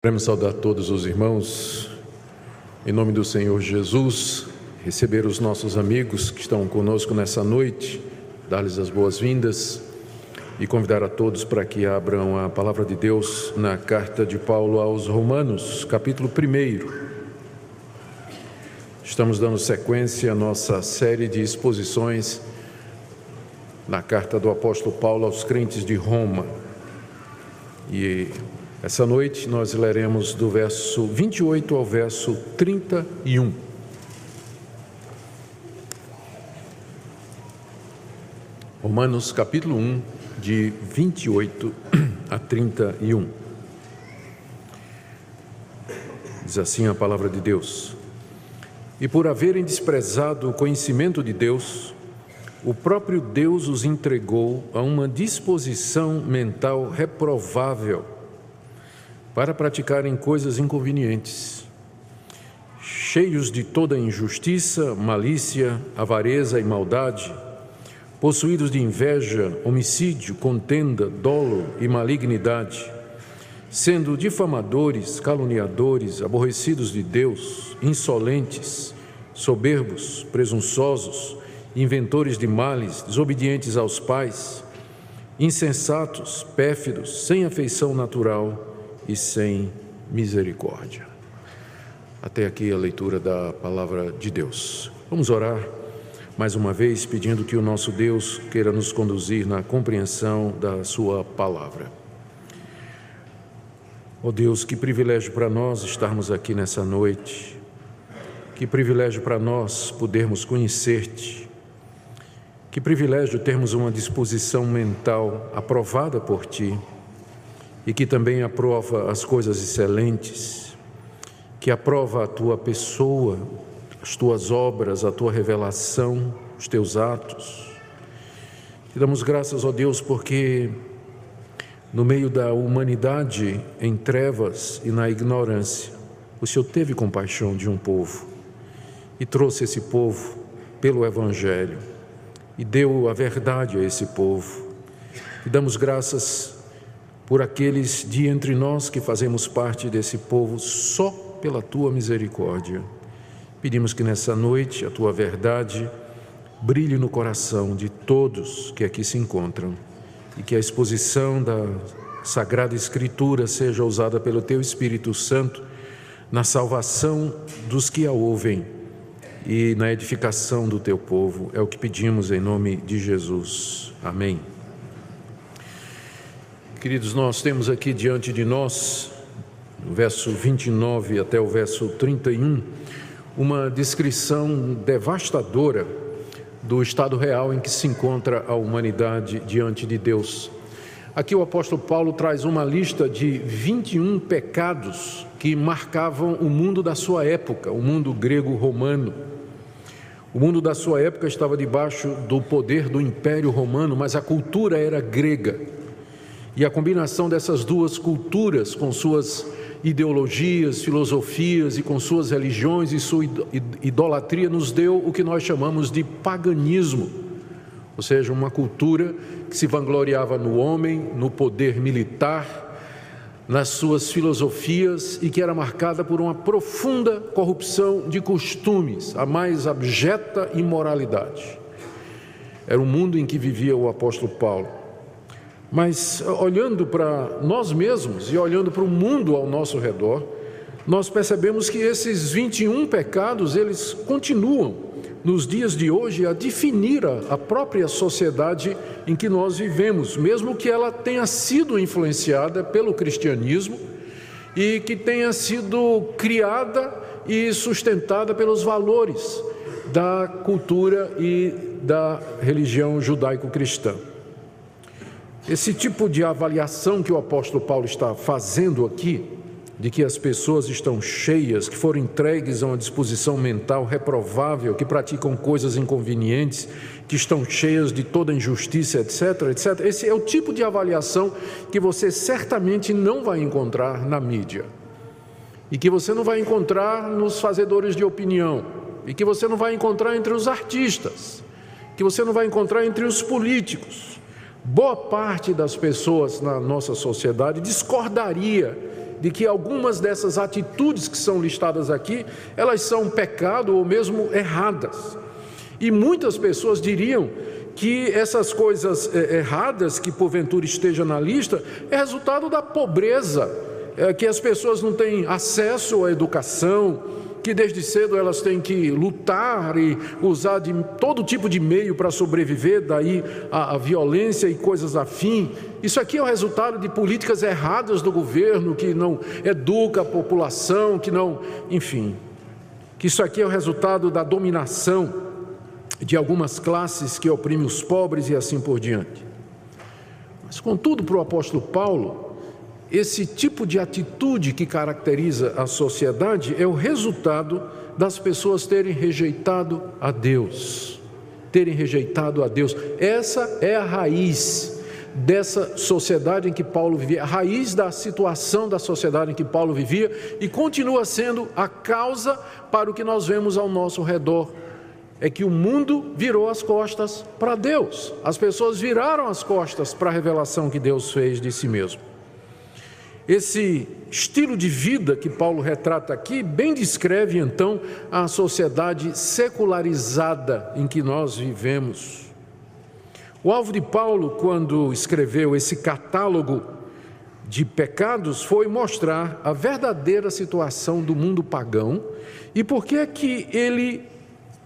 Queremos saudar todos os irmãos, em nome do Senhor Jesus, receber os nossos amigos que estão conosco nessa noite, dar-lhes as boas-vindas e convidar a todos para que abram a palavra de Deus na carta de Paulo aos Romanos, capítulo 1. Estamos dando sequência à nossa série de exposições na carta do apóstolo Paulo aos crentes de Roma. E essa noite nós leremos do verso 28 ao verso 31. Romanos capítulo 1, de 28 a 31. Diz assim a palavra de Deus: E por haverem desprezado o conhecimento de Deus, o próprio Deus os entregou a uma disposição mental reprovável para praticarem coisas inconvenientes, cheios de toda injustiça, malícia, avareza e maldade, possuídos de inveja, homicídio, contenda, dolo e malignidade, sendo difamadores, caluniadores, aborrecidos de Deus, insolentes, soberbos, presunçosos, inventores de males, desobedientes aos pais, insensatos, pérfidos, sem afeição natural, e sem misericórdia. Até aqui a leitura da palavra de Deus. Vamos orar mais uma vez pedindo que o nosso Deus queira nos conduzir na compreensão da Sua palavra. Oh Deus, que privilégio para nós estarmos aqui nessa noite, que privilégio para nós podermos conhecer-te, que privilégio termos uma disposição mental aprovada por Ti e que também aprova as coisas excelentes, que aprova a tua pessoa, as tuas obras, a tua revelação, os teus atos. Te damos graças, ó Deus, porque no meio da humanidade em trevas e na ignorância, o Senhor teve compaixão de um povo e trouxe esse povo pelo Evangelho e deu a verdade a esse povo. E damos graças por aqueles de entre nós que fazemos parte desse povo só pela tua misericórdia. Pedimos que nessa noite a tua verdade brilhe no coração de todos que aqui se encontram e que a exposição da Sagrada Escritura seja usada pelo teu Espírito Santo na salvação dos que a ouvem e na edificação do teu povo. É o que pedimos em nome de Jesus. Amém. Queridos, nós temos aqui diante de nós, no verso 29 até o verso 31, uma descrição devastadora do estado real em que se encontra a humanidade diante de Deus. Aqui o apóstolo Paulo traz uma lista de 21 pecados que marcavam o mundo da sua época, o mundo grego-romano. O mundo da sua época estava debaixo do poder do Império Romano, mas a cultura era grega. E a combinação dessas duas culturas, com suas ideologias, filosofias e com suas religiões e sua idolatria, nos deu o que nós chamamos de paganismo, ou seja, uma cultura que se vangloriava no homem, no poder militar, nas suas filosofias e que era marcada por uma profunda corrupção de costumes, a mais abjeta imoralidade. Era o mundo em que vivia o apóstolo Paulo. Mas olhando para nós mesmos e olhando para o mundo ao nosso redor, nós percebemos que esses 21 pecados, eles continuam nos dias de hoje a definir a própria sociedade em que nós vivemos, mesmo que ela tenha sido influenciada pelo cristianismo e que tenha sido criada e sustentada pelos valores da cultura e da religião judaico-cristã. Esse tipo de avaliação que o apóstolo Paulo está fazendo aqui, de que as pessoas estão cheias, que foram entregues a uma disposição mental reprovável, que praticam coisas inconvenientes, que estão cheias de toda injustiça, etc, etc. Esse é o tipo de avaliação que você certamente não vai encontrar na mídia. E que você não vai encontrar nos fazedores de opinião, e que você não vai encontrar entre os artistas, que você não vai encontrar entre os políticos. Boa parte das pessoas na nossa sociedade discordaria de que algumas dessas atitudes que são listadas aqui, elas são pecado ou mesmo erradas. E muitas pessoas diriam que essas coisas é, erradas que porventura esteja na lista é resultado da pobreza, é, que as pessoas não têm acesso à educação, que desde cedo elas têm que lutar e usar de todo tipo de meio para sobreviver, daí a, a, violência e coisas afim. Isso aqui é o resultado de políticas erradas do governo que não educa a população, que não, enfim, que isso aqui é o resultado da dominação de algumas classes que oprimem os pobres e assim por diante. Mas, contudo, para o apóstolo Paulo, esse tipo de atitude que caracteriza a sociedade é o resultado das pessoas terem rejeitado a Deus. Terem rejeitado a Deus. Essa é a raiz dessa sociedade em que Paulo vivia, a raiz da situação da sociedade em que Paulo vivia e continua sendo a causa para o que nós vemos ao nosso redor é que o mundo virou as costas para Deus. As pessoas viraram as costas para a revelação que Deus fez de si mesmo. Esse estilo de vida que Paulo retrata aqui bem descreve então a sociedade secularizada em que nós vivemos. O alvo de Paulo, quando escreveu esse catálogo de pecados, foi mostrar a verdadeira situação do mundo pagão e por que é que ele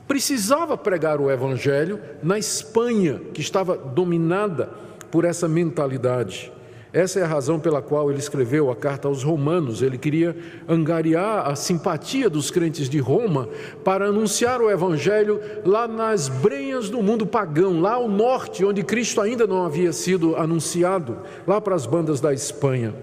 precisava pregar o evangelho na Espanha, que estava dominada por essa mentalidade. Essa é a razão pela qual ele escreveu a carta aos Romanos. Ele queria angariar a simpatia dos crentes de Roma para anunciar o Evangelho lá nas brenhas do mundo pagão, lá ao norte, onde Cristo ainda não havia sido anunciado, lá para as bandas da Espanha.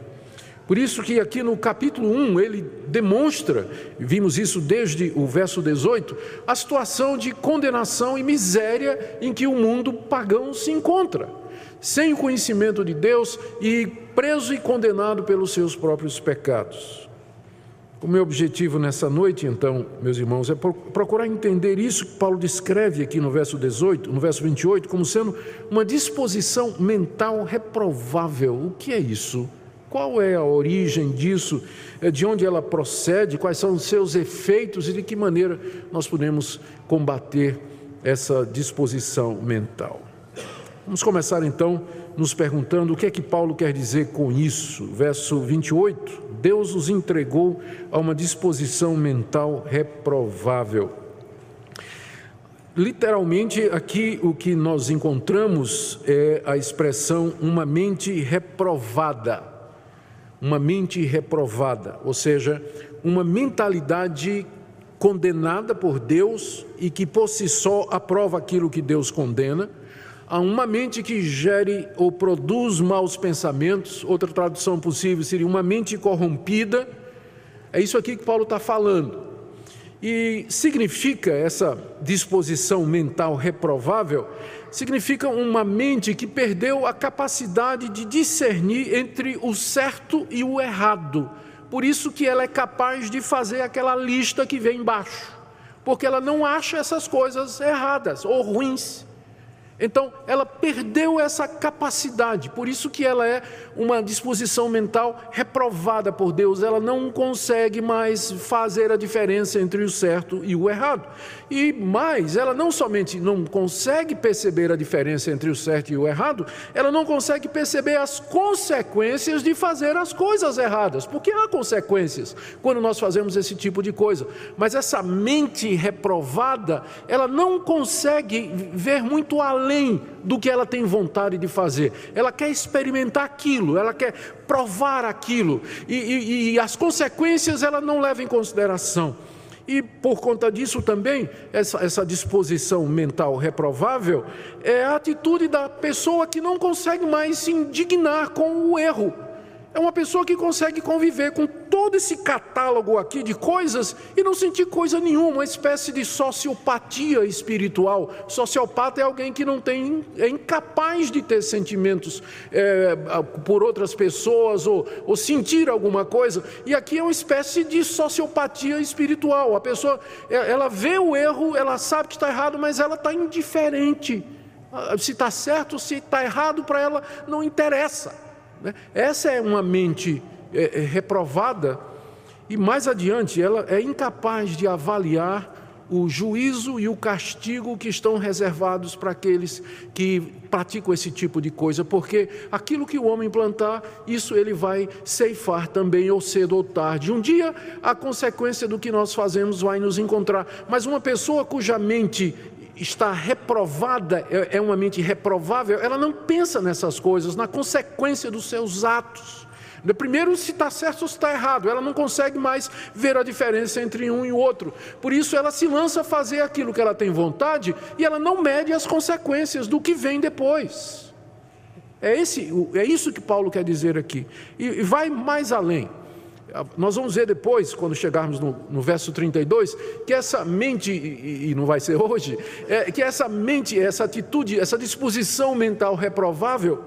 Por isso que aqui no capítulo 1 ele demonstra, vimos isso desde o verso 18, a situação de condenação e miséria em que o mundo pagão se encontra sem o conhecimento de Deus e preso e condenado pelos seus próprios pecados. O meu objetivo nessa noite, então, meus irmãos, é procurar entender isso que Paulo descreve aqui no verso 18, no verso 28, como sendo uma disposição mental reprovável. O que é isso? Qual é a origem disso? É de onde ela procede? Quais são os seus efeitos e de que maneira nós podemos combater essa disposição mental? Vamos começar então nos perguntando o que é que Paulo quer dizer com isso. Verso 28: Deus os entregou a uma disposição mental reprovável. Literalmente, aqui o que nós encontramos é a expressão uma mente reprovada. Uma mente reprovada, ou seja, uma mentalidade condenada por Deus e que por si só aprova aquilo que Deus condena a uma mente que gere ou produz maus pensamentos, outra tradução possível seria uma mente corrompida. É isso aqui que Paulo está falando. E significa essa disposição mental reprovável, significa uma mente que perdeu a capacidade de discernir entre o certo e o errado. Por isso que ela é capaz de fazer aquela lista que vem embaixo, porque ela não acha essas coisas erradas ou ruins. Então, ela perdeu essa capacidade, por isso que ela é uma disposição mental reprovada por Deus, ela não consegue mais fazer a diferença entre o certo e o errado. E mais, ela não somente não consegue perceber a diferença entre o certo e o errado, ela não consegue perceber as consequências de fazer as coisas erradas, porque há consequências quando nós fazemos esse tipo de coisa. Mas essa mente reprovada, ela não consegue ver muito além além do que ela tem vontade de fazer. Ela quer experimentar aquilo, ela quer provar aquilo, e, e, e as consequências ela não leva em consideração. E por conta disso também, essa, essa disposição mental reprovável é a atitude da pessoa que não consegue mais se indignar com o erro é uma pessoa que consegue conviver com todo esse catálogo aqui de coisas e não sentir coisa nenhuma, uma espécie de sociopatia espiritual. Sociopata é alguém que não tem, é incapaz de ter sentimentos é, por outras pessoas ou, ou sentir alguma coisa. E aqui é uma espécie de sociopatia espiritual. A pessoa, é, ela vê o erro, ela sabe que está errado, mas ela está indiferente. Ah, se está certo, se está errado, para ela não interessa. Né? Essa é uma mente é, é reprovada, e mais adiante, ela é incapaz de avaliar o juízo e o castigo que estão reservados para aqueles que praticam esse tipo de coisa, porque aquilo que o homem plantar, isso ele vai ceifar também, ou cedo ou tarde. Um dia a consequência do que nós fazemos vai nos encontrar, mas uma pessoa cuja mente está reprovada, é, é uma mente reprovável, ela não pensa nessas coisas, na consequência dos seus atos. Primeiro, se está certo ou se está errado, ela não consegue mais ver a diferença entre um e o outro. Por isso, ela se lança a fazer aquilo que ela tem vontade e ela não mede as consequências do que vem depois. É, esse, é isso que Paulo quer dizer aqui. E, e vai mais além. Nós vamos ver depois, quando chegarmos no, no verso 32, que essa mente, e, e não vai ser hoje, é, que essa mente, essa atitude, essa disposição mental reprovável,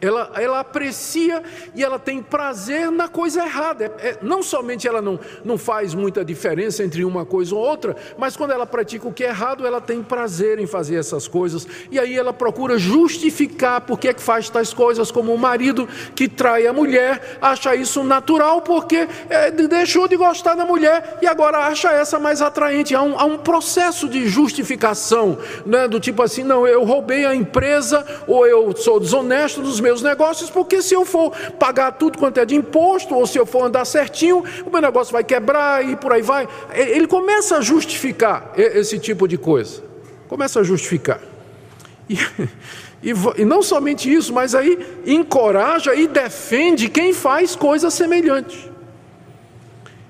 ela, ela aprecia e ela tem prazer na coisa errada. É, é, não somente ela não, não faz muita diferença entre uma coisa ou outra, mas quando ela pratica o que é errado, ela tem prazer em fazer essas coisas. E aí ela procura justificar por que é faz tais coisas, como o marido que trai a mulher, acha isso natural porque é, deixou de gostar da mulher e agora acha essa mais atraente. Há um, há um processo de justificação, né, do tipo assim: não, eu roubei a empresa ou eu sou desonesto dos meus meus negócios, porque se eu for pagar tudo quanto é de imposto, ou se eu for andar certinho, o meu negócio vai quebrar e por aí vai. Ele começa a justificar esse tipo de coisa. Começa a justificar. E, e, e não somente isso, mas aí encoraja e defende quem faz coisas semelhantes.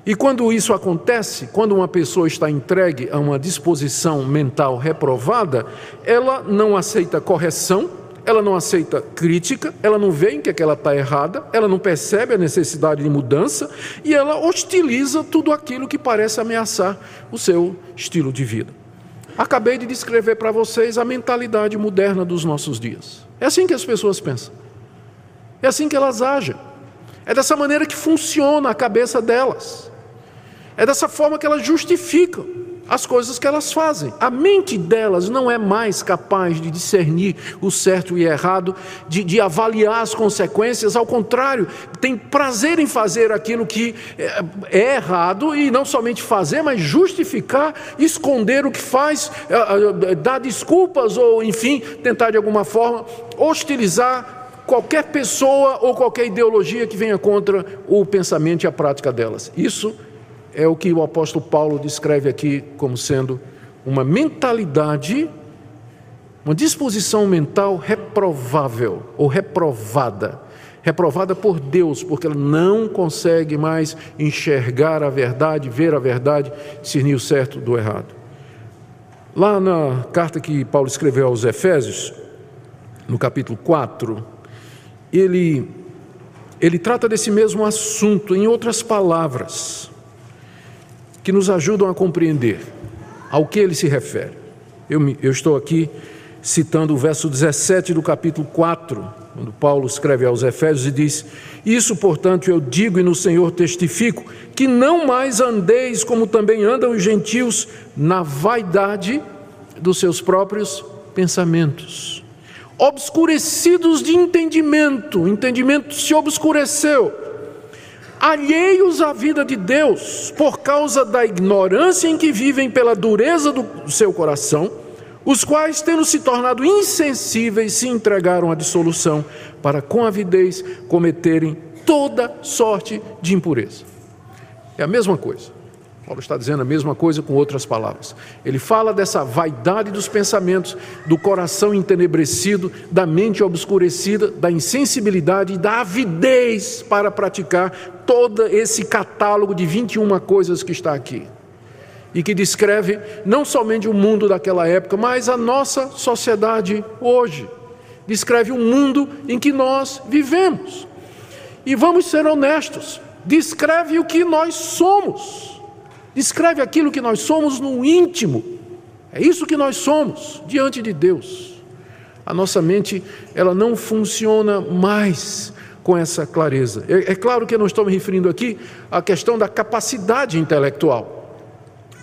E quando isso acontece, quando uma pessoa está entregue a uma disposição mental reprovada, ela não aceita correção, ela não aceita crítica, ela não vê em que, é que ela está errada, ela não percebe a necessidade de mudança e ela hostiliza tudo aquilo que parece ameaçar o seu estilo de vida. Acabei de descrever para vocês a mentalidade moderna dos nossos dias. É assim que as pessoas pensam, é assim que elas agem, é dessa maneira que funciona a cabeça delas, é dessa forma que elas justificam as coisas que elas fazem. A mente delas não é mais capaz de discernir o certo e errado, de, de, avaliar as consequências, ao contrário, tem prazer em fazer aquilo que é, é errado e não somente fazer, mas justificar, esconder o que faz, é, é, dar desculpas ou, enfim, tentar de alguma forma hostilizar qualquer pessoa ou qualquer ideologia que venha contra o pensamento e a prática delas. Isso é o que o apóstolo Paulo descreve aqui como sendo uma mentalidade, uma disposição mental reprovável ou reprovada. Reprovada por Deus, porque ela não consegue mais enxergar a verdade, ver a verdade, discernir o certo do errado. Lá na carta que Paulo escreveu aos Efésios, no capítulo 4, ele, ele trata desse mesmo assunto em outras palavras que nos ajudam a compreender ao que ele se refere. Eu, eu estou aqui citando o verso 17 do capítulo 4, quando Paulo escreve aos Efésios e diz: Isso, portanto, eu digo e no Senhor testifico, que não mais andeis como também andam os gentios na vaidade dos seus próprios pensamentos, obscurecidos de entendimento, o entendimento se obscureceu alheios à vida de Deus, por causa da ignorância em que vivem pela dureza do seu coração, os quais, tendo se tornado insensíveis, se entregaram à dissolução, para com avidez cometerem toda sorte de impureza. É a mesma coisa. Paulo está dizendo a mesma coisa com outras palavras. Ele fala dessa vaidade dos pensamentos, do coração entenebrecido, da mente obscurecida, da insensibilidade e da avidez para praticar todo esse catálogo de 21 coisas que está aqui. E que descreve não somente o mundo daquela época, mas a nossa sociedade hoje. Descreve o mundo em que nós vivemos. E vamos ser honestos, descreve o que nós somos descreve aquilo que nós somos no íntimo. É isso que nós somos diante de Deus. A nossa mente, ela não funciona mais com essa clareza. É, é claro que eu não estou me referindo aqui à questão da capacidade intelectual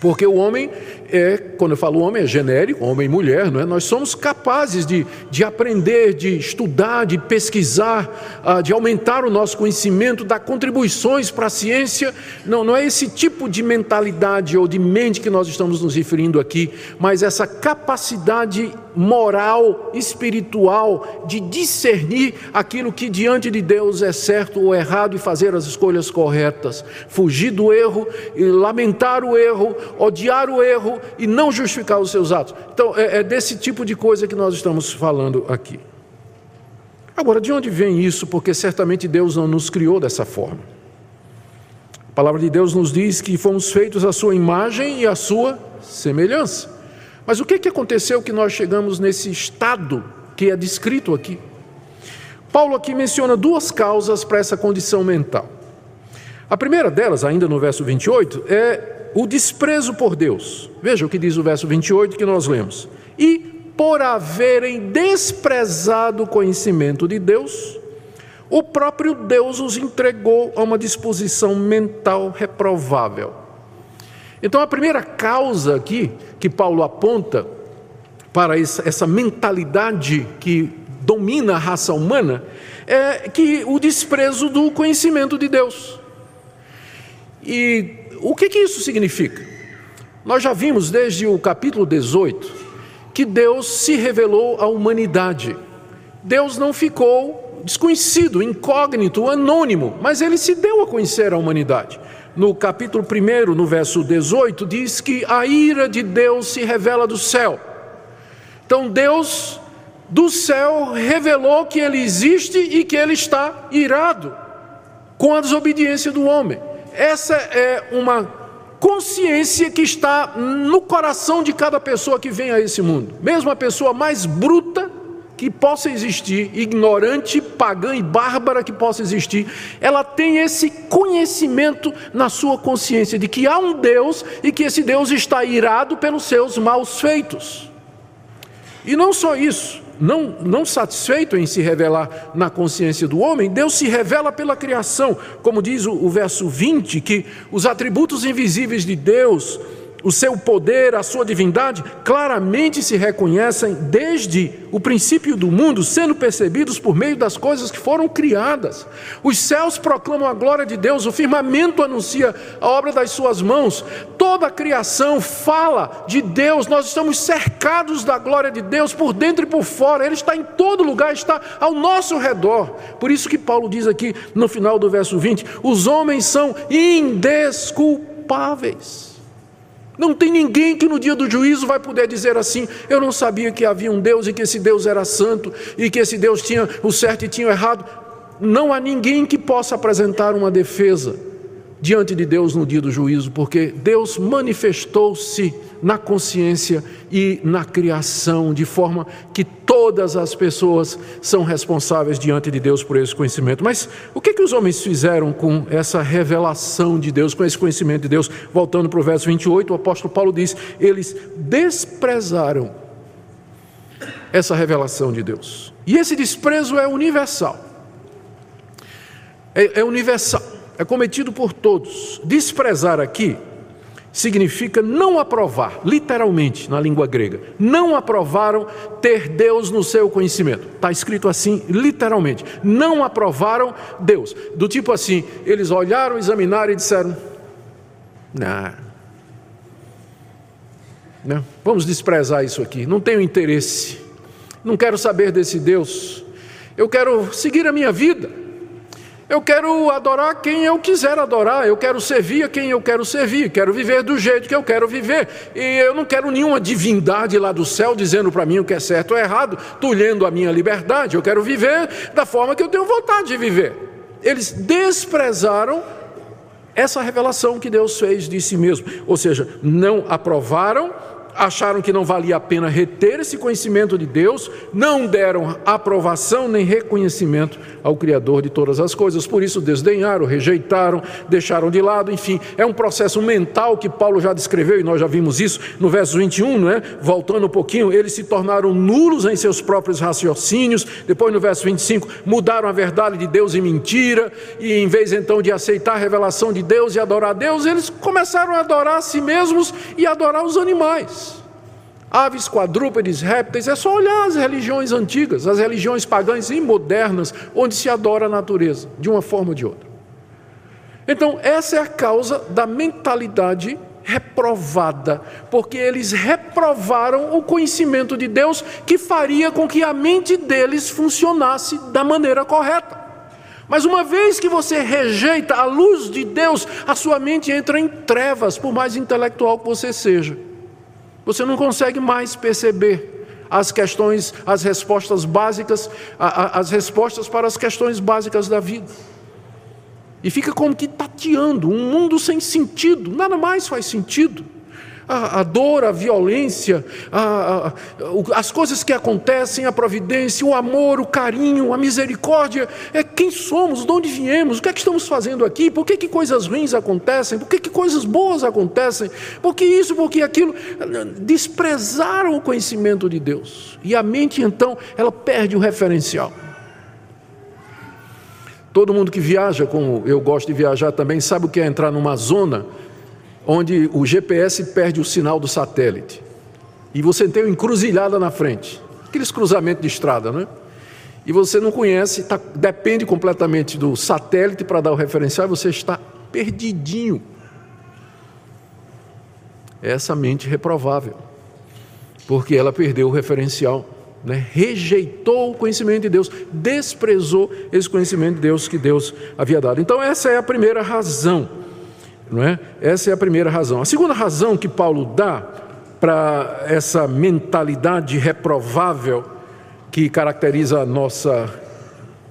Porque o homem é, quando eu falo homem, é genérico, homem e mulher, não é? Nós somos capazes de, de aprender, de estudar, de pesquisar, uh, de aumentar o nosso conhecimento, dar contribuições para a ciência. Não, não é esse tipo de mentalidade ou de mente que nós estamos nos referindo aqui, mas essa capacidade moral, espiritual, de discernir aquilo que diante de Deus é certo ou errado e fazer as escolhas corretas, fugir do erro, lamentar o erro, odiar o erro e não justificar os seus atos. Então, é, é desse tipo de coisa que nós estamos falando aqui. Agora, de onde vem isso? Porque certamente Deus não nos criou dessa forma. A palavra de Deus nos diz que fomos feitos à sua imagem e à sua semelhança. Mas o que, que aconteceu que nós chegamos nesse estado que é descrito aqui? Paulo aqui menciona duas causas para essa condição mental. A primeira delas, ainda no verso 28, é o desprezo por Deus. Veja o que diz o verso 28 que nós lemos. E por haverem desprezado o conhecimento de Deus, o próprio Deus os entregou a uma disposição mental reprovável então, a primeira causa aqui que Paulo aponta para essa mentalidade que domina a raça humana é que o desprezo do conhecimento de Deus. E o que, que isso significa? Nós já vimos desde o capítulo 18 que Deus se revelou à humanidade. Deus não ficou desconhecido, incógnito, anônimo, mas ele se deu a conhecer à humanidade no capítulo 1, no verso 18, diz que a ira de Deus se revela do céu. Então Deus do céu revelou que ele existe e que ele está irado com a desobediência do homem. Essa é uma consciência que está no coração de cada pessoa que vem a esse mundo. Mesmo a pessoa mais bruta, que possa existir, ignorante, pagã e bárbara que possa existir, ela tem esse conhecimento na sua consciência de que há um Deus e que esse Deus está irado pelos seus maus feitos. E não só isso, não, não satisfeito em se revelar na consciência do homem, Deus se revela pela criação, como diz o, o verso 20, que os atributos invisíveis de Deus, o seu poder, a sua divindade, claramente se reconhecem desde o princípio do mundo, sendo percebidos por meio das coisas que foram criadas. Os céus proclamam a glória de Deus, o firmamento anuncia a obra das suas mãos, toda a criação fala de Deus, nós estamos cercados da glória de Deus por dentro e por fora, Ele está em todo lugar, está ao nosso redor. Por isso que Paulo diz aqui no final do verso 20: os homens são indesculpáveis. Não tem ninguém que no dia do juízo vai poder dizer assim: eu não sabia que havia um Deus e que esse Deus era santo e que esse Deus tinha o certo e tinha o errado. Não há ninguém que possa apresentar uma defesa diante de Deus no dia do juízo, porque Deus manifestou-se na consciência e na criação, de forma que todas as pessoas são responsáveis diante de Deus por esse conhecimento. Mas o que, que os homens fizeram com essa revelação de Deus, com esse conhecimento de Deus? Voltando para o verso 28, o apóstolo Paulo diz: eles desprezaram essa revelação de Deus. E esse desprezo é universal. É, é universal, é cometido por todos. Desprezar aqui significa não aprovar, literalmente na língua grega. Não aprovaram ter Deus no seu conhecimento. Está escrito assim, literalmente. Não aprovaram Deus. Do tipo assim, eles olharam, examinaram e disseram: Não. Não, vamos desprezar isso aqui. Não tenho interesse. Não quero saber desse Deus. Eu quero seguir a minha vida. Eu quero adorar quem eu quiser adorar, eu quero servir a quem eu quero servir, quero viver do jeito que eu quero viver. E eu não quero nenhuma divindade lá do céu dizendo para mim o que é certo ou errado, tolhendo a minha liberdade. Eu quero viver da forma que eu tenho vontade de viver. Eles desprezaram essa revelação que Deus fez de si mesmo, ou seja, não aprovaram acharam que não valia a pena reter esse conhecimento de Deus, não deram aprovação nem reconhecimento ao Criador de todas as coisas, por isso desdenharam, rejeitaram, deixaram de lado, enfim, é um processo mental que Paulo já descreveu e nós já vimos isso no verso 21, não é? Voltando um pouquinho, eles se tornaram nulos em seus próprios raciocínios, depois no verso 25, mudaram a verdade de Deus em mentira, e em vez então de aceitar a revelação de Deus e adorar a Deus, eles começaram a adorar a si mesmos e adorar os animais aves, quadrúpedes, répteis, é só olhar as religiões antigas, as religiões pagãs e modernas, onde se adora a natureza, de uma forma ou de outra. Então, essa é a causa da mentalidade reprovada, porque eles reprovaram o conhecimento de Deus que faria com que a mente deles funcionasse da maneira correta. Mas uma vez que você rejeita a luz de Deus, a sua mente entra em trevas, por mais intelectual que você seja. Você não consegue mais perceber as questões, as respostas básicas, as respostas para as questões básicas da vida. E fica como que tateando um mundo sem sentido, nada mais faz sentido a, a dor, a violência, a, a, as coisas que acontecem, a providência, o amor, o carinho, a misericórdia, é quem somos, de onde viemos, o que é que estamos fazendo aqui, por que, que coisas ruins acontecem, por que, que coisas boas acontecem, por que isso, por que aquilo. Desprezaram o conhecimento de Deus. E a mente, então, ela perde o referencial. Todo mundo que viaja, como eu gosto de viajar também, sabe o que é entrar numa zona onde o GPS perde o sinal do satélite. E você tem uma encruzilhada na frente, aqueles cruzamentos de estrada, né? E você não conhece, tá, depende completamente do satélite para dar o referencial, e você está perdidinho. Essa mente reprovável, porque ela perdeu o referencial, né? rejeitou o conhecimento de Deus, desprezou esse conhecimento de Deus que Deus havia dado. Então, essa é a primeira razão não é? Essa é a primeira razão. A segunda razão que Paulo dá para essa mentalidade reprovável que caracteriza a nossa,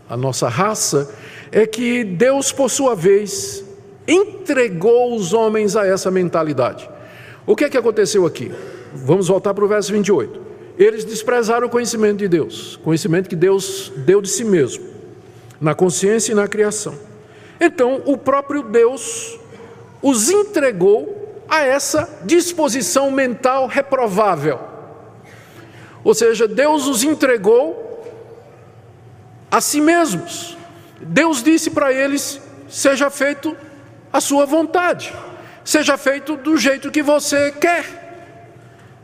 a nossa raça é que Deus, por sua vez, entregou os homens a essa mentalidade. O que é que aconteceu aqui? Vamos voltar para o verso 28. Eles desprezaram o conhecimento de Deus, conhecimento que Deus deu de si mesmo, na consciência e na criação. Então, o próprio Deus os entregou a essa disposição mental reprovável. Ou seja, Deus os entregou a si mesmos. Deus disse para eles: seja feito a sua vontade, seja feito do jeito que você quer.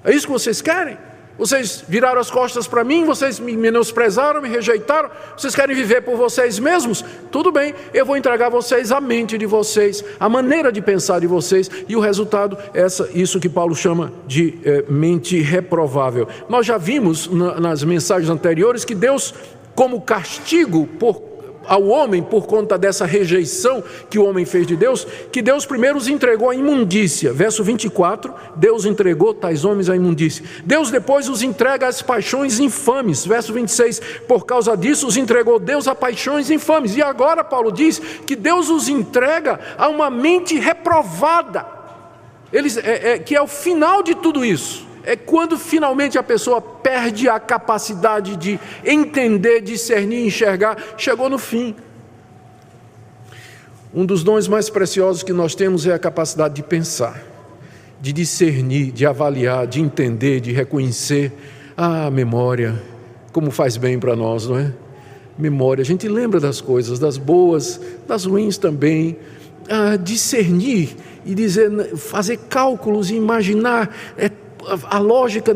É isso que vocês querem? Vocês viraram as costas para mim, vocês me menosprezaram, me rejeitaram, vocês querem viver por vocês mesmos? Tudo bem, eu vou entregar a vocês a mente de vocês, a maneira de pensar de vocês, e o resultado é isso que Paulo chama de é, mente reprovável. Nós já vimos na, nas mensagens anteriores que Deus, como castigo por ao homem por conta dessa rejeição que o homem fez de Deus, que Deus primeiro os entregou à imundícia. Verso 24, Deus entregou tais homens à imundícia. Deus depois os entrega às paixões infames. Verso 26, por causa disso os entregou Deus a paixões infames. E agora Paulo diz que Deus os entrega a uma mente reprovada. Eles, é, é, que é o final de tudo isso é quando finalmente a pessoa perde a capacidade de entender, discernir, enxergar, chegou no fim. Um dos dons mais preciosos que nós temos é a capacidade de pensar, de discernir, de avaliar, de entender, de reconhecer. Ah, memória, como faz bem para nós, não é? Memória, a gente lembra das coisas, das boas, das ruins também. Ah, discernir e dizer, fazer cálculos e imaginar é a lógica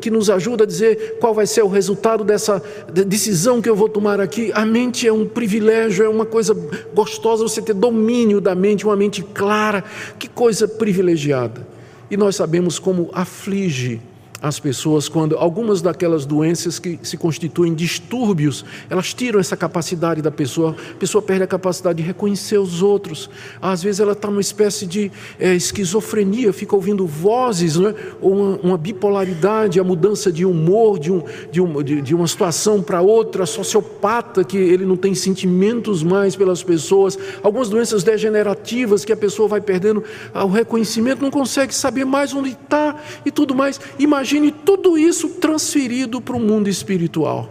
que nos ajuda a dizer qual vai ser o resultado dessa decisão que eu vou tomar aqui. A mente é um privilégio, é uma coisa gostosa você ter domínio da mente, uma mente clara. Que coisa privilegiada. E nós sabemos como aflige as pessoas quando algumas daquelas doenças que se constituem distúrbios, elas tiram essa capacidade da pessoa, a pessoa perde a capacidade de reconhecer os outros. Às vezes ela está numa espécie de é, esquizofrenia, fica ouvindo vozes, né? ou uma, uma, bipolaridade, a mudança de humor de, um, de, um, de, de uma situação para outra, sociopata, que ele não tem sentimentos mais pelas pessoas, algumas doenças degenerativas que a pessoa vai perdendo o reconhecimento, não consegue saber mais onde está e tudo mais. Imagina Imagine tudo isso transferido para o mundo espiritual.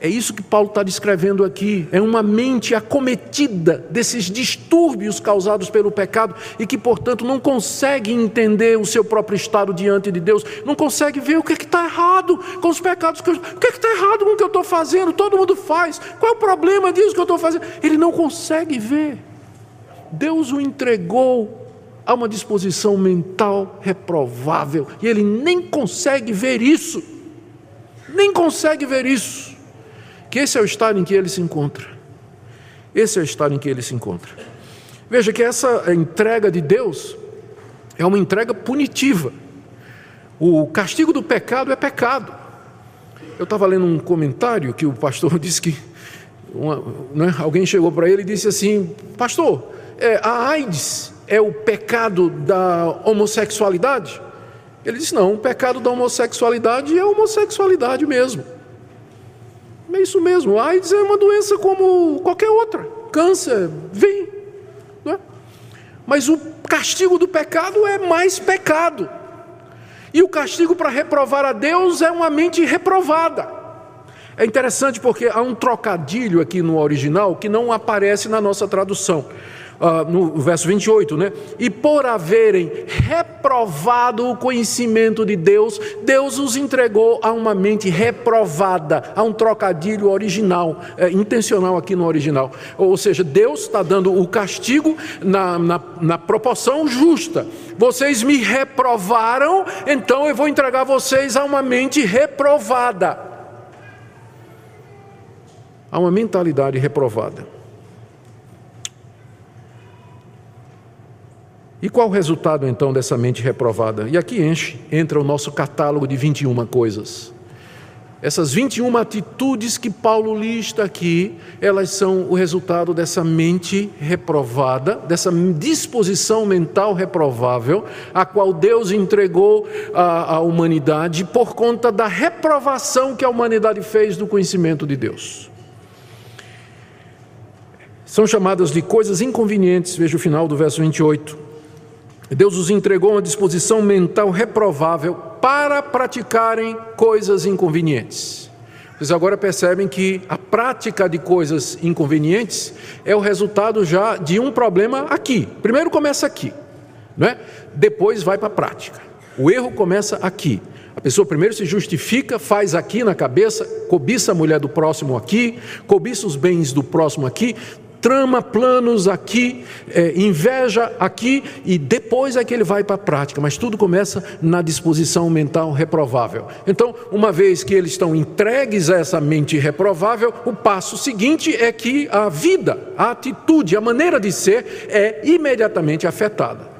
É isso que Paulo está descrevendo aqui. É uma mente acometida desses distúrbios causados pelo pecado e que, portanto, não consegue entender o seu próprio estado diante de Deus, não consegue ver o que é está errado com os pecados, o que é está errado com o que eu estou fazendo, todo mundo faz, qual é o problema disso que eu estou fazendo? Ele não consegue ver. Deus o entregou há uma disposição mental reprovável e ele nem consegue ver isso, nem consegue ver isso. Que esse é o estado em que ele se encontra. Esse é o estado em que ele se encontra. Veja que essa entrega de Deus é uma entrega punitiva. O castigo do pecado é pecado. Eu estava lendo um comentário que o pastor disse que uma, né, alguém chegou para ele e disse assim: Pastor, é, a AIDS é o pecado da homossexualidade? Ele disse: não, o pecado da homossexualidade é a homossexualidade mesmo. É isso mesmo, a AIDS é uma doença como qualquer outra, câncer, vem. É? Mas o castigo do pecado é mais pecado. E o castigo para reprovar a Deus é uma mente reprovada. É interessante porque há um trocadilho aqui no original que não aparece na nossa tradução uh, no verso 28, né? E por haverem reprovado o conhecimento de Deus, Deus os entregou a uma mente reprovada, a um trocadilho original, é, intencional aqui no original. Ou seja, Deus está dando o castigo na, na, na proporção justa. Vocês me reprovaram, então eu vou entregar vocês a uma mente reprovada. A uma mentalidade reprovada. E qual o resultado então dessa mente reprovada? E aqui enche, entra o nosso catálogo de 21 coisas. Essas 21 atitudes que Paulo lista aqui, elas são o resultado dessa mente reprovada, dessa disposição mental reprovável, a qual Deus entregou à, à humanidade por conta da reprovação que a humanidade fez do conhecimento de Deus. São chamadas de coisas inconvenientes, veja o final do verso 28 Deus os entregou uma disposição mental reprovável para praticarem coisas inconvenientes. Vocês agora percebem que a prática de coisas inconvenientes é o resultado já de um problema aqui. Primeiro começa aqui, não é? Depois vai para a prática. O erro começa aqui. A pessoa primeiro se justifica, faz aqui na cabeça, cobiça a mulher do próximo aqui, cobiça os bens do próximo aqui, trama planos aqui, é, inveja aqui, e depois é que ele vai para a prática, mas tudo começa na disposição mental reprovável. Então, uma vez que eles estão entregues a essa mente reprovável, o passo seguinte é que a vida, a atitude, a maneira de ser é imediatamente afetada.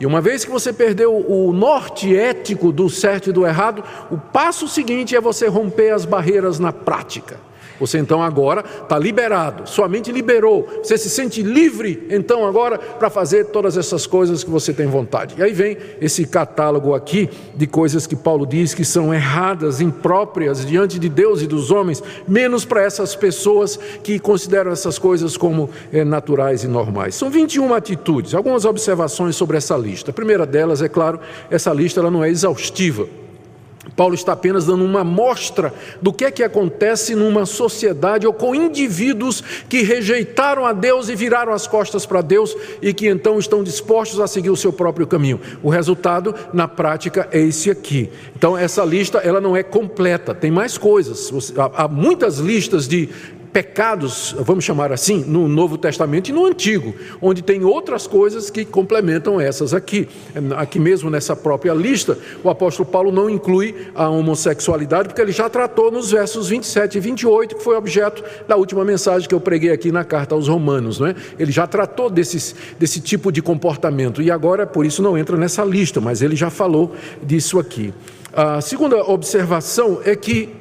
E uma vez que você perdeu o norte ético do certo e do errado, o passo seguinte é você romper as barreiras na prática. Você então agora está liberado, sua mente liberou, você se sente livre então agora para fazer todas essas coisas que você tem vontade. E aí vem esse catálogo aqui de coisas que Paulo diz que são erradas, impróprias diante de Deus e dos homens, menos para essas pessoas que consideram essas coisas como é, naturais e normais. São 21 atitudes, algumas observações sobre essa lista. A primeira delas, é claro, essa lista ela não é exaustiva. Paulo está apenas dando uma amostra do que é que acontece numa sociedade ou com indivíduos que rejeitaram a Deus e viraram as costas para Deus e que então estão dispostos a seguir o seu próprio caminho. O resultado, na prática, é esse aqui. Então, essa lista ela não é completa, tem mais coisas. Há muitas listas de pecados, vamos chamar assim, no Novo Testamento e no Antigo, onde tem outras coisas que complementam essas aqui. Aqui mesmo nessa própria lista, o apóstolo Paulo não inclui a homossexualidade, porque ele já tratou nos versos 27 e 28, que foi objeto da última mensagem que eu preguei aqui na carta aos Romanos. Não é? Ele já tratou desses, desse tipo de comportamento e agora, por isso, não entra nessa lista, mas ele já falou disso aqui. A segunda observação é que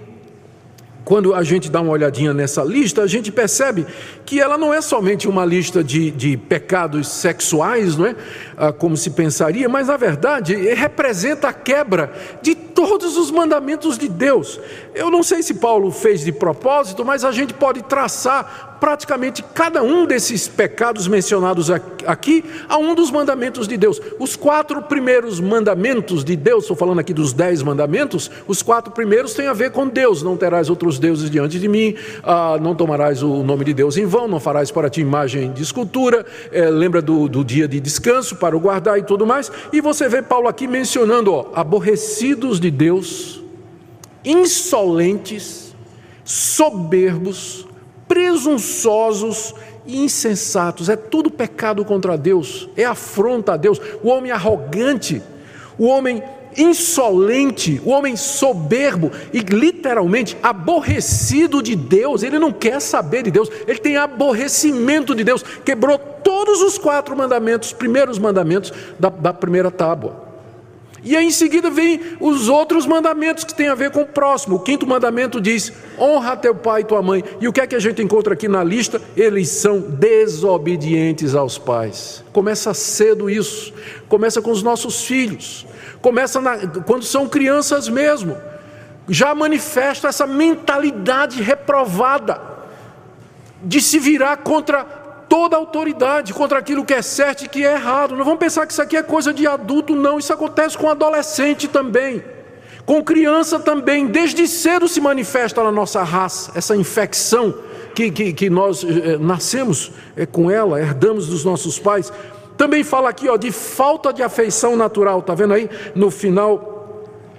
quando a gente dá uma olhadinha nessa lista, a gente percebe que ela não é somente uma lista de, de pecados sexuais, não é? Ah, como se pensaria, mas na verdade representa a quebra de todos os mandamentos de Deus. Eu não sei se Paulo fez de propósito, mas a gente pode traçar praticamente cada um desses pecados mencionados aqui a um dos mandamentos de Deus. Os quatro primeiros mandamentos de Deus, estou falando aqui dos dez mandamentos, os quatro primeiros têm a ver com Deus: não terás outros deuses diante de mim, ah, não tomarás o nome de Deus em vão, não farás para ti imagem de escultura, é, lembra do, do, dia de descanso para o guardar e tudo mais. E você vê Paulo aqui mencionando: ó, aborrecidos de Deus, insolentes, soberbos, presunçosos e insensatos. É tudo pecado contra Deus, é afronta a Deus. O homem arrogante, o homem insolente, o homem soberbo e literalmente aborrecido de Deus, ele não quer saber de Deus, ele tem aborrecimento de Deus, quebrou todos os quatro mandamentos, primeiros mandamentos da, da primeira tábua. E aí em seguida vem os outros mandamentos que têm a ver com o próximo. O quinto mandamento diz: honra teu pai e tua mãe. E o que é que a gente encontra aqui na lista? Eles são desobedientes aos pais. Começa cedo isso. Começa com os nossos filhos. Começa na, quando são crianças mesmo. Já manifesta essa mentalidade reprovada de se virar contra toda autoridade contra aquilo que é certo e que é errado. Não vamos pensar que isso aqui é coisa de adulto, não. Isso acontece com adolescente também, com criança também. Desde cedo se manifesta na nossa raça essa infecção que, que, que nós eh, nascemos eh, com ela, herdamos dos nossos pais. Também fala aqui ó, de falta de afeição natural, está vendo aí no final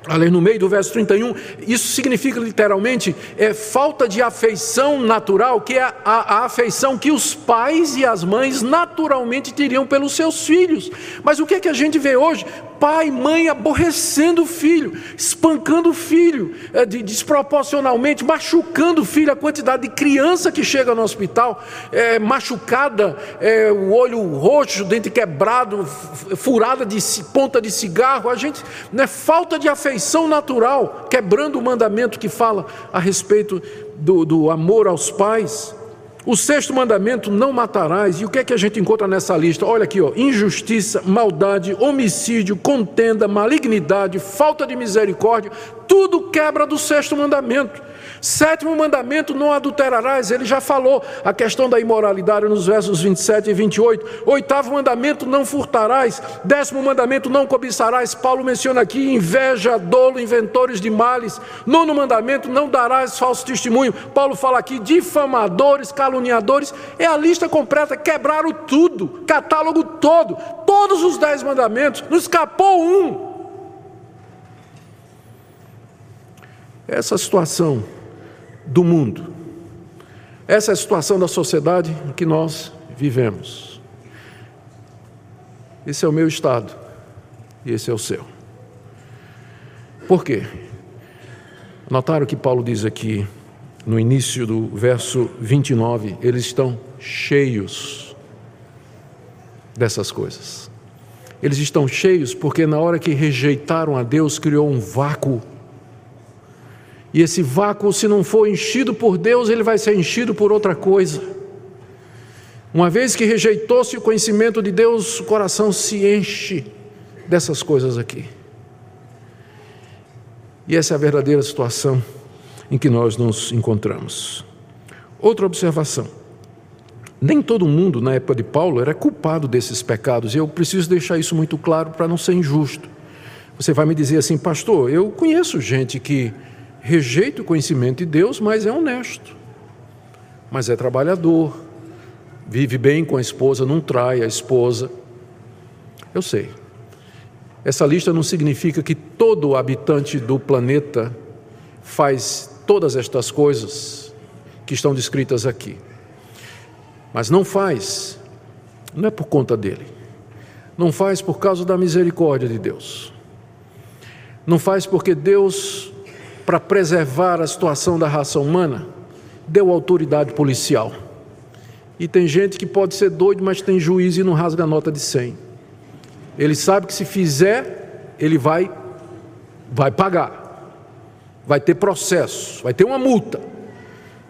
ali no meio do verso 31, isso significa literalmente é falta de afeição natural, que é a, a, afeição que os pais e as mães naturalmente teriam pelos seus filhos. Mas o que é que a gente vê hoje? Pai, mãe aborrecendo o filho, espancando o filho é, desproporcionalmente, machucando o filho, a quantidade de criança que chega no hospital, é, machucada, é, o olho roxo, dente quebrado, furada de ponta de cigarro, a gente, né, falta de afeição natural, quebrando o mandamento que fala a respeito do, do amor aos pais. O sexto mandamento, não matarás. E o que é que a gente encontra nessa lista? Olha aqui, ó, injustiça, maldade, homicídio, contenda, malignidade, falta de misericórdia, tudo quebra do sexto mandamento. Sétimo mandamento: não adulterarás. Ele já falou a questão da imoralidade nos versos 27 e 28. Oitavo mandamento: não furtarás. Décimo mandamento: não cobiçarás. Paulo menciona aqui inveja, dolo, inventores de males. Nono mandamento: não darás falso testemunho. Paulo fala aqui difamadores, caluniadores. É a lista completa. Quebraram tudo, catálogo todo. Todos os dez mandamentos. Não escapou um. Essa situação do mundo. Essa é a situação da sociedade em que nós vivemos. Esse é o meu estado e esse é o seu. Por quê? Notaram que Paulo diz aqui, no início do verso 29, eles estão cheios dessas coisas. Eles estão cheios porque na hora que rejeitaram a Deus, criou um vácuo e esse vácuo, se não for enchido por Deus, ele vai ser enchido por outra coisa. Uma vez que rejeitou-se o conhecimento de Deus, o coração se enche dessas coisas aqui. E essa é a verdadeira situação em que nós nos encontramos. Outra observação. Nem todo mundo, na época de Paulo, era culpado desses pecados, e eu preciso deixar isso muito claro para não ser injusto. Você vai me dizer assim, pastor, eu conheço gente que rejeita o conhecimento de Deus, mas é honesto, mas é trabalhador, vive bem com a esposa, não trai a esposa. Eu sei. Essa lista não significa que todo habitante do planeta faz todas estas coisas que estão descritas aqui. Mas não faz, não é por conta dele, não faz por causa da misericórdia de Deus, não faz porque Deus, para preservar a situação da raça humana, deu autoridade policial. E tem gente que pode ser doido, mas tem juízo e não rasga a nota de 100. Ele sabe que se fizer, ele vai vai pagar. Vai ter processo, vai ter uma multa.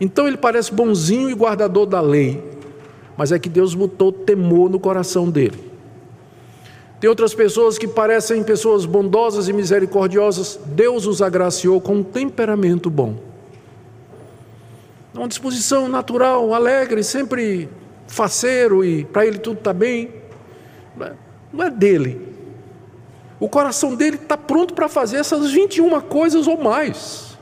Então ele parece bonzinho e guardador da lei, mas é que Deus botou temor no coração dele. Tem outras pessoas que parecem pessoas bondosas e misericordiosas, Deus os agraciou com um temperamento bom. Uma disposição natural, alegre, sempre faceiro e para ele tudo está bem. Não é dele. O coração dele está pronto para fazer essas 21 coisas ou mais.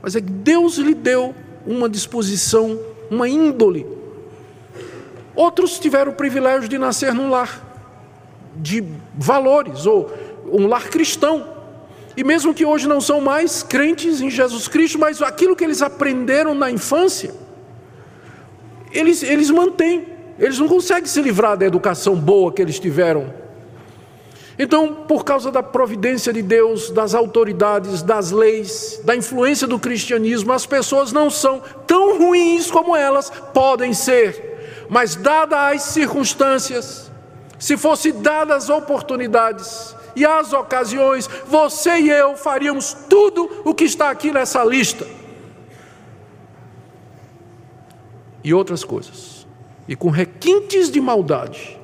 Mas é que Deus lhe deu uma disposição, uma índole. Outros tiveram o privilégio de nascer num lar de valores, ou um lar cristão. E mesmo que hoje não são mais crentes em Jesus Cristo, mas aquilo que eles aprenderam na infância, eles, eles mantêm. Eles não conseguem se livrar da educação boa que eles tiveram então, por causa da providência de Deus, das autoridades, das leis, da influência do cristianismo, as pessoas não são tão ruins como elas podem ser, mas dadas as circunstâncias, se fossem dadas as oportunidades e as ocasiões, você e eu faríamos tudo o que está aqui nessa lista. E outras coisas, e com requintes de maldade,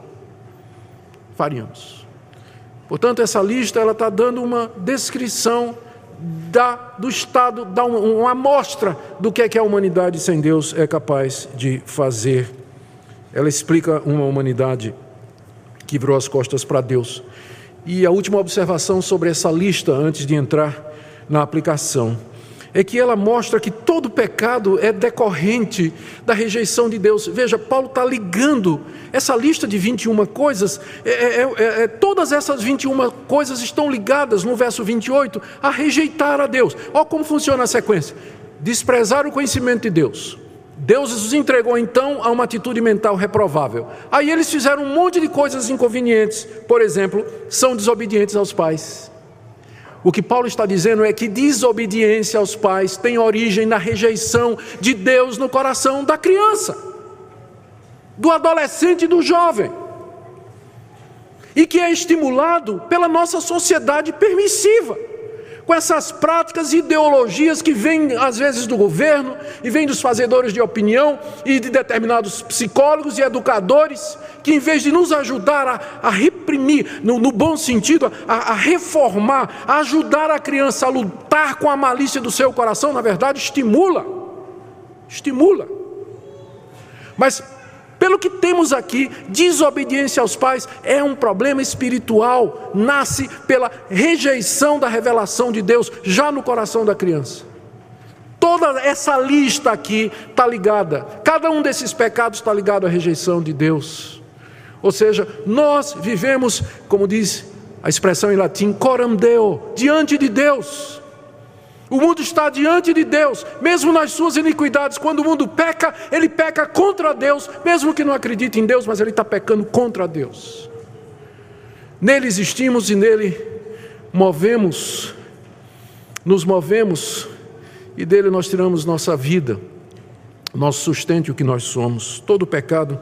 faríamos. Portanto, essa lista ela está dando uma descrição da, do estado, dá uma, uma amostra do que é que a humanidade sem Deus é capaz de fazer. Ela explica uma humanidade que virou as costas para Deus. E a última observação sobre essa lista, antes de entrar na aplicação é que ela mostra que todo pecado é decorrente da rejeição de Deus. Veja, Paulo está ligando essa lista de 21 coisas, é, é, é, é, todas essas 21 coisas estão ligadas no verso 28 a rejeitar a Deus. Olha como funciona a sequência: desprezar o conhecimento de Deus. Deus os entregou então a uma atitude mental reprovável. Aí eles fizeram um monte de coisas inconvenientes. Por exemplo, são desobedientes aos pais. O que Paulo está dizendo é que desobediência aos pais tem origem na rejeição de Deus no coração da criança, do adolescente e do jovem, e que é estimulado pela nossa sociedade permissiva com essas práticas e ideologias que vêm às vezes do governo e vêm dos fazedores de opinião e de determinados psicólogos e educadores que em vez de nos ajudar a, a reprimir, no, no, bom sentido, a, a reformar, a ajudar a criança a lutar com a malícia do seu coração, na verdade estimula, estimula. Mas pelo que temos aqui, desobediência aos pais é um problema espiritual, nasce pela rejeição da revelação de Deus já no coração da criança. Toda essa lista aqui está ligada, cada um desses pecados está ligado à rejeição de Deus. Ou seja, nós vivemos, como diz a expressão em latim, coram deo, diante de Deus. O mundo está diante de Deus, mesmo nas suas iniquidades. Quando o mundo peca, ele peca contra Deus, mesmo que não acredite em Deus, mas ele está pecando contra Deus. Nele existimos e nele movemos, nos movemos, e dele nós tiramos nossa vida, nosso sustento e o que nós somos. Todo pecado,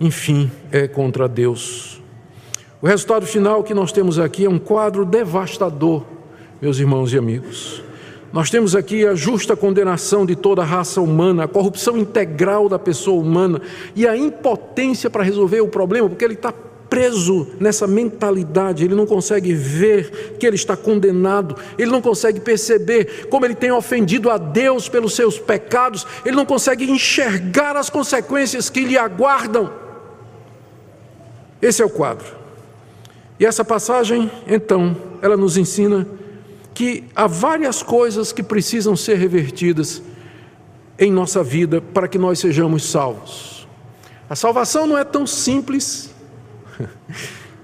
enfim, é contra Deus. O resultado final que nós temos aqui é um quadro devastador, meus irmãos e amigos. Nós temos aqui a justa condenação de toda a raça humana, a corrupção integral da pessoa humana e a impotência para resolver o problema, porque ele está preso nessa mentalidade, ele não consegue ver que ele está condenado, ele não consegue perceber como ele tem ofendido a Deus pelos seus pecados, ele não consegue enxergar as consequências que lhe aguardam. Esse é o quadro. E essa passagem, então, ela nos ensina que há várias coisas que precisam ser revertidas em nossa vida para que nós sejamos salvos. A salvação não é tão simples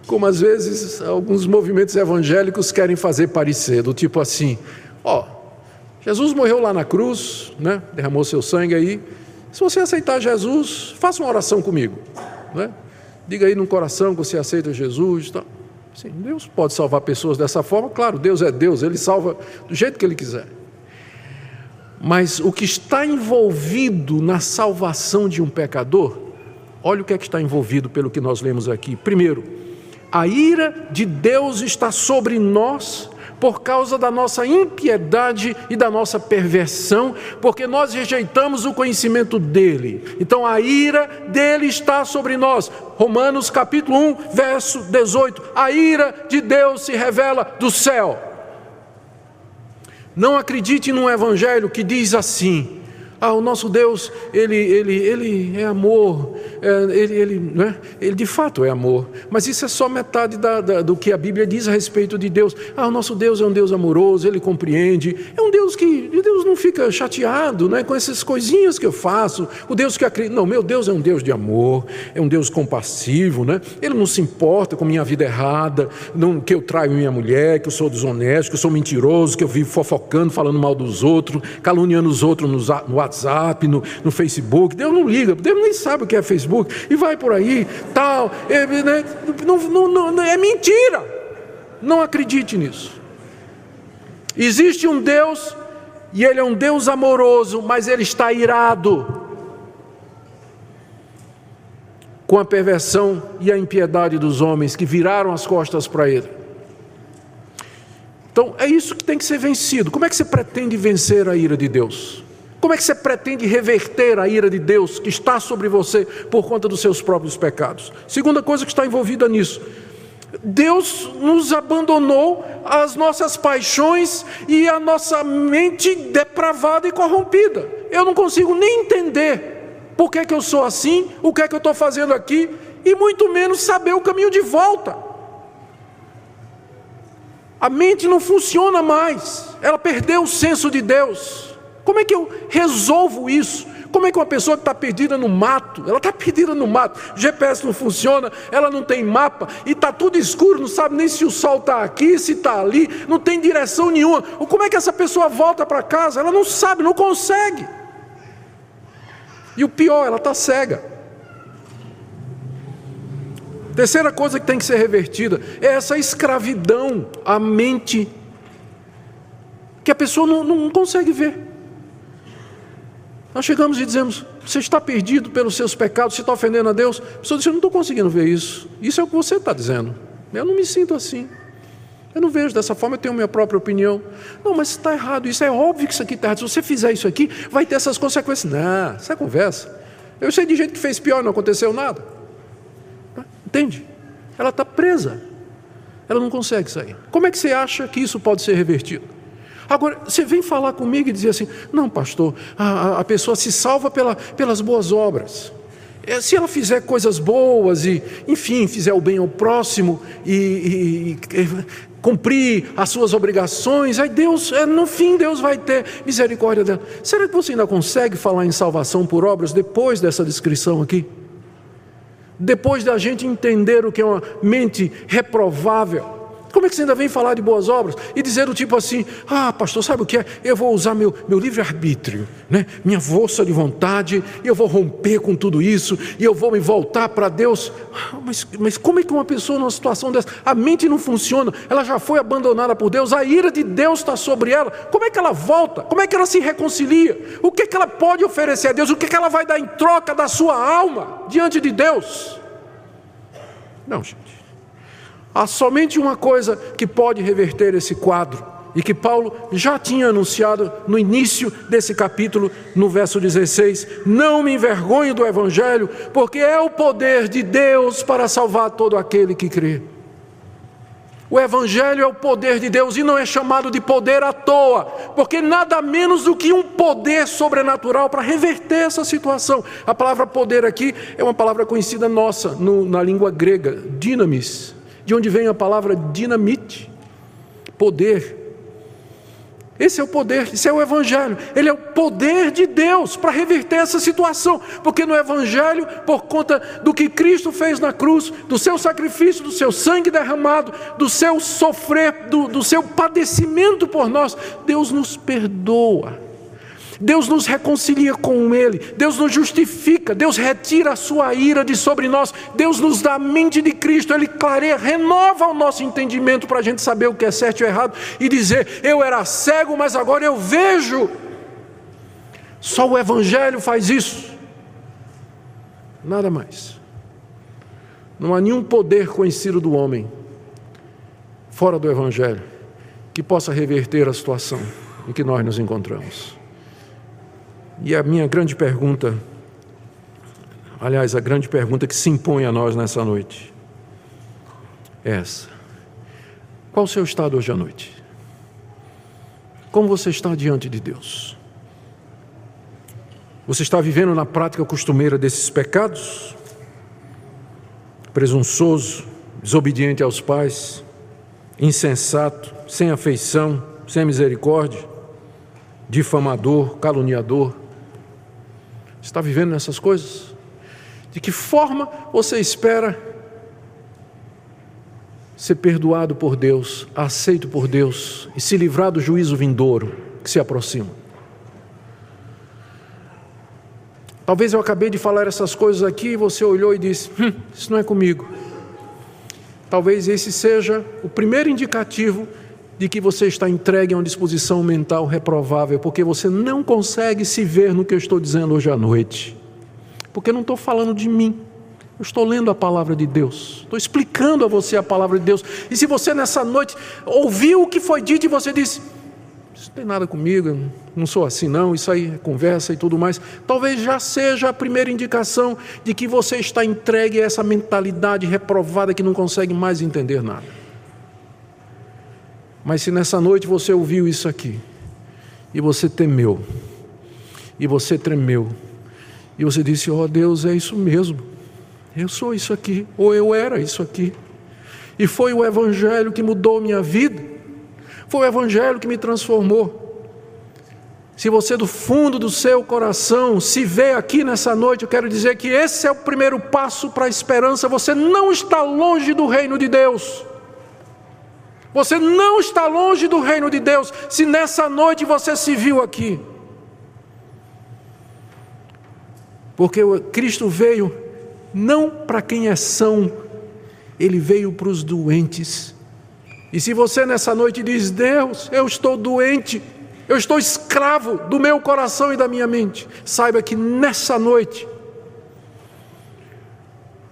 como às vezes alguns movimentos evangélicos querem fazer parecer, do tipo assim: ó, Jesus morreu lá na cruz, né? derramou seu sangue aí. Se você aceitar Jesus, faça uma oração comigo. Né? Diga aí no coração que você aceita Jesus. Tá? Sim, Deus pode salvar pessoas dessa forma, claro, Deus é Deus, Ele salva do jeito que Ele quiser. Mas o que está envolvido na salvação de um pecador, olha o que é que está envolvido pelo que nós lemos aqui. Primeiro, a ira de Deus está sobre nós por causa da nossa impiedade e da nossa perversão, porque nós rejeitamos o conhecimento dele. Então a ira dele está sobre nós. Romanos capítulo 1, verso 18. A ira de Deus se revela do céu. Não acredite num evangelho que diz assim: ah, o nosso Deus, ele, ele, ele é amor, ele, ele, né? ele de fato é amor, mas isso é só metade da, da, do que a Bíblia diz a respeito de Deus. Ah, o nosso Deus é um Deus amoroso, ele compreende, é um Deus que Deus não fica chateado né, com essas coisinhas que eu faço. O Deus que acredita, não, meu Deus é um Deus de amor, é um Deus compassivo, né? ele não se importa com minha vida errada, não, que eu traio minha mulher, que eu sou desonesto, que eu sou mentiroso, que eu vivo fofocando, falando mal dos outros, caluniando os outros no, no WhatsApp, no, no, Facebook. Deus não liga, Deus nem sabe o que é Facebook. E vai por aí, tal. É, né, não, não, não, é mentira. Não acredite nisso. Existe um Deus, e Ele é um Deus amoroso, mas Ele está irado com a perversão e a impiedade dos homens que viraram as costas para Ele. Então, é isso que tem que ser vencido. Como é que você pretende vencer a ira de Deus? Como é que você pretende reverter a ira de Deus que está sobre você por conta dos seus próprios pecados? Segunda coisa que está envolvida nisso. Deus nos abandonou as nossas paixões e a nossa mente depravada e corrompida. Eu não consigo nem entender por que, que eu sou assim, o que é que eu estou fazendo aqui, e muito menos saber o caminho de volta. A mente não funciona mais, ela perdeu o senso de Deus. Como é que eu resolvo isso? Como é que uma pessoa que está perdida no mato, ela está perdida no mato, GPS não funciona, ela não tem mapa, e está tudo escuro, não sabe nem se o sol está aqui, se está ali, não tem direção nenhuma. Como é que essa pessoa volta para casa? Ela não sabe, não consegue. E o pior, ela está cega. Terceira coisa que tem que ser revertida é essa escravidão à mente, que a pessoa não, não consegue ver. Nós chegamos e dizemos: Você está perdido pelos seus pecados, você está ofendendo a Deus. A pessoa diz: Eu não estou conseguindo ver isso. Isso é o que você está dizendo. Eu não me sinto assim. Eu não vejo dessa forma, eu tenho minha própria opinião. Não, mas está errado. Isso é óbvio que isso aqui está errado. Se você fizer isso aqui, vai ter essas consequências. Não, isso é conversa. Eu sei de gente que fez pior e não aconteceu nada. Entende? Ela está presa. Ela não consegue sair. Como é que você acha que isso pode ser revertido? Agora, você vem falar comigo e dizer assim: não, pastor, a, a pessoa se salva pela, pelas boas obras. É, se ela fizer coisas boas e, enfim, fizer o bem ao próximo e, e, e cumprir as suas obrigações, aí Deus, é, no fim, Deus vai ter misericórdia dela. Será que você ainda consegue falar em salvação por obras depois dessa descrição aqui? Depois da gente entender o que é uma mente reprovável, como é que você ainda vem falar de boas obras e dizer o tipo assim: ah, pastor, sabe o que é? Eu vou usar meu, meu livre-arbítrio, né? minha força de vontade, e eu vou romper com tudo isso, e eu vou me voltar para Deus. Ah, mas, mas como é que uma pessoa numa situação dessa, a mente não funciona, ela já foi abandonada por Deus, a ira de Deus está sobre ela, como é que ela volta? Como é que ela se reconcilia? O que, é que ela pode oferecer a Deus? O que, é que ela vai dar em troca da sua alma diante de Deus? Não, gente. Há somente uma coisa que pode reverter esse quadro, e que Paulo já tinha anunciado no início desse capítulo, no verso 16: Não me envergonho do Evangelho, porque é o poder de Deus para salvar todo aquele que crê. O Evangelho é o poder de Deus e não é chamado de poder à toa, porque nada menos do que um poder sobrenatural para reverter essa situação. A palavra poder aqui é uma palavra conhecida nossa no, na língua grega, dinamis de onde vem a palavra dinamite, poder. Esse é o poder, esse é o Evangelho. Ele é o poder de Deus para reverter essa situação. Porque no Evangelho, por conta do que Cristo fez na cruz, do seu sacrifício, do seu sangue derramado, do seu sofrer, do, do seu padecimento por nós, Deus nos perdoa. Deus nos reconcilia com Ele, Deus nos justifica, Deus retira a sua ira de sobre nós, Deus nos dá a mente de Cristo, Ele clareia, renova o nosso entendimento para a gente saber o que é certo e errado e dizer: Eu era cego, mas agora eu vejo. Só o Evangelho faz isso, nada mais. Não há nenhum poder conhecido do homem, fora do Evangelho, que possa reverter a situação em que nós nos encontramos. E a minha grande pergunta, aliás, a grande pergunta que se impõe a nós nessa noite, é essa: qual o seu estado hoje à noite? Como você está diante de Deus? Você está vivendo na prática costumeira desses pecados? Presunçoso, desobediente aos pais, insensato, sem afeição, sem misericórdia, difamador, caluniador, está vivendo nessas coisas? De que forma você espera ser perdoado por Deus, aceito por Deus e se livrar do juízo vindouro que se aproxima? Talvez eu acabei de falar essas coisas aqui e você olhou e disse: hum, Isso não é comigo. Talvez esse seja o primeiro indicativo de que você está entregue a uma disposição mental reprovável, porque você não consegue se ver no que eu estou dizendo hoje à noite. Porque eu não estou falando de mim, eu estou lendo a palavra de Deus, estou explicando a você a palavra de Deus. E se você nessa noite ouviu o que foi dito e você disse: Isso não tem nada comigo, não sou assim não, isso aí é conversa e tudo mais, talvez já seja a primeira indicação de que você está entregue a essa mentalidade reprovada que não consegue mais entender nada. Mas se nessa noite você ouviu isso aqui, e você temeu, e você tremeu, e você disse: Ó oh, Deus, é isso mesmo, eu sou isso aqui, ou eu era isso aqui, e foi o Evangelho que mudou minha vida, foi o Evangelho que me transformou. Se você do fundo do seu coração se vê aqui nessa noite, eu quero dizer que esse é o primeiro passo para a esperança. Você não está longe do reino de Deus. Você não está longe do reino de Deus se nessa noite você se viu aqui. Porque Cristo veio não para quem é são, ele veio para os doentes. E se você nessa noite diz: Deus, eu estou doente, eu estou escravo do meu coração e da minha mente, saiba que nessa noite,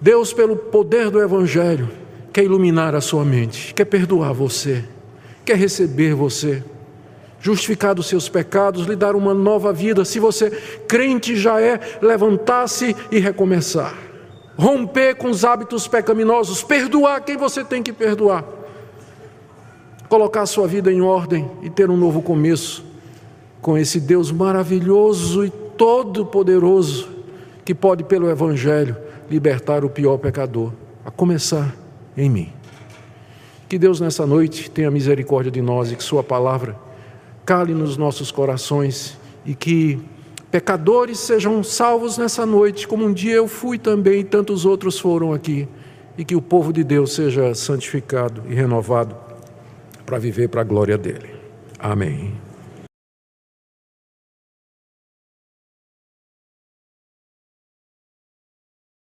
Deus, pelo poder do Evangelho, quer iluminar a sua mente, quer perdoar você, quer receber você, justificar dos seus pecados, lhe dar uma nova vida. Se você crente já é, levantar-se e recomeçar, romper com os hábitos pecaminosos, perdoar quem você tem que perdoar, colocar a sua vida em ordem e ter um novo começo com esse Deus maravilhoso e todo-poderoso que pode, pelo Evangelho, libertar o pior pecador, a começar em mim. Que Deus nessa noite tenha misericórdia de nós e que Sua palavra cale nos nossos corações e que pecadores sejam salvos nessa noite, como um dia eu fui também e tantos outros foram aqui, e que o povo de Deus seja santificado e renovado para viver para a glória dele. Amém.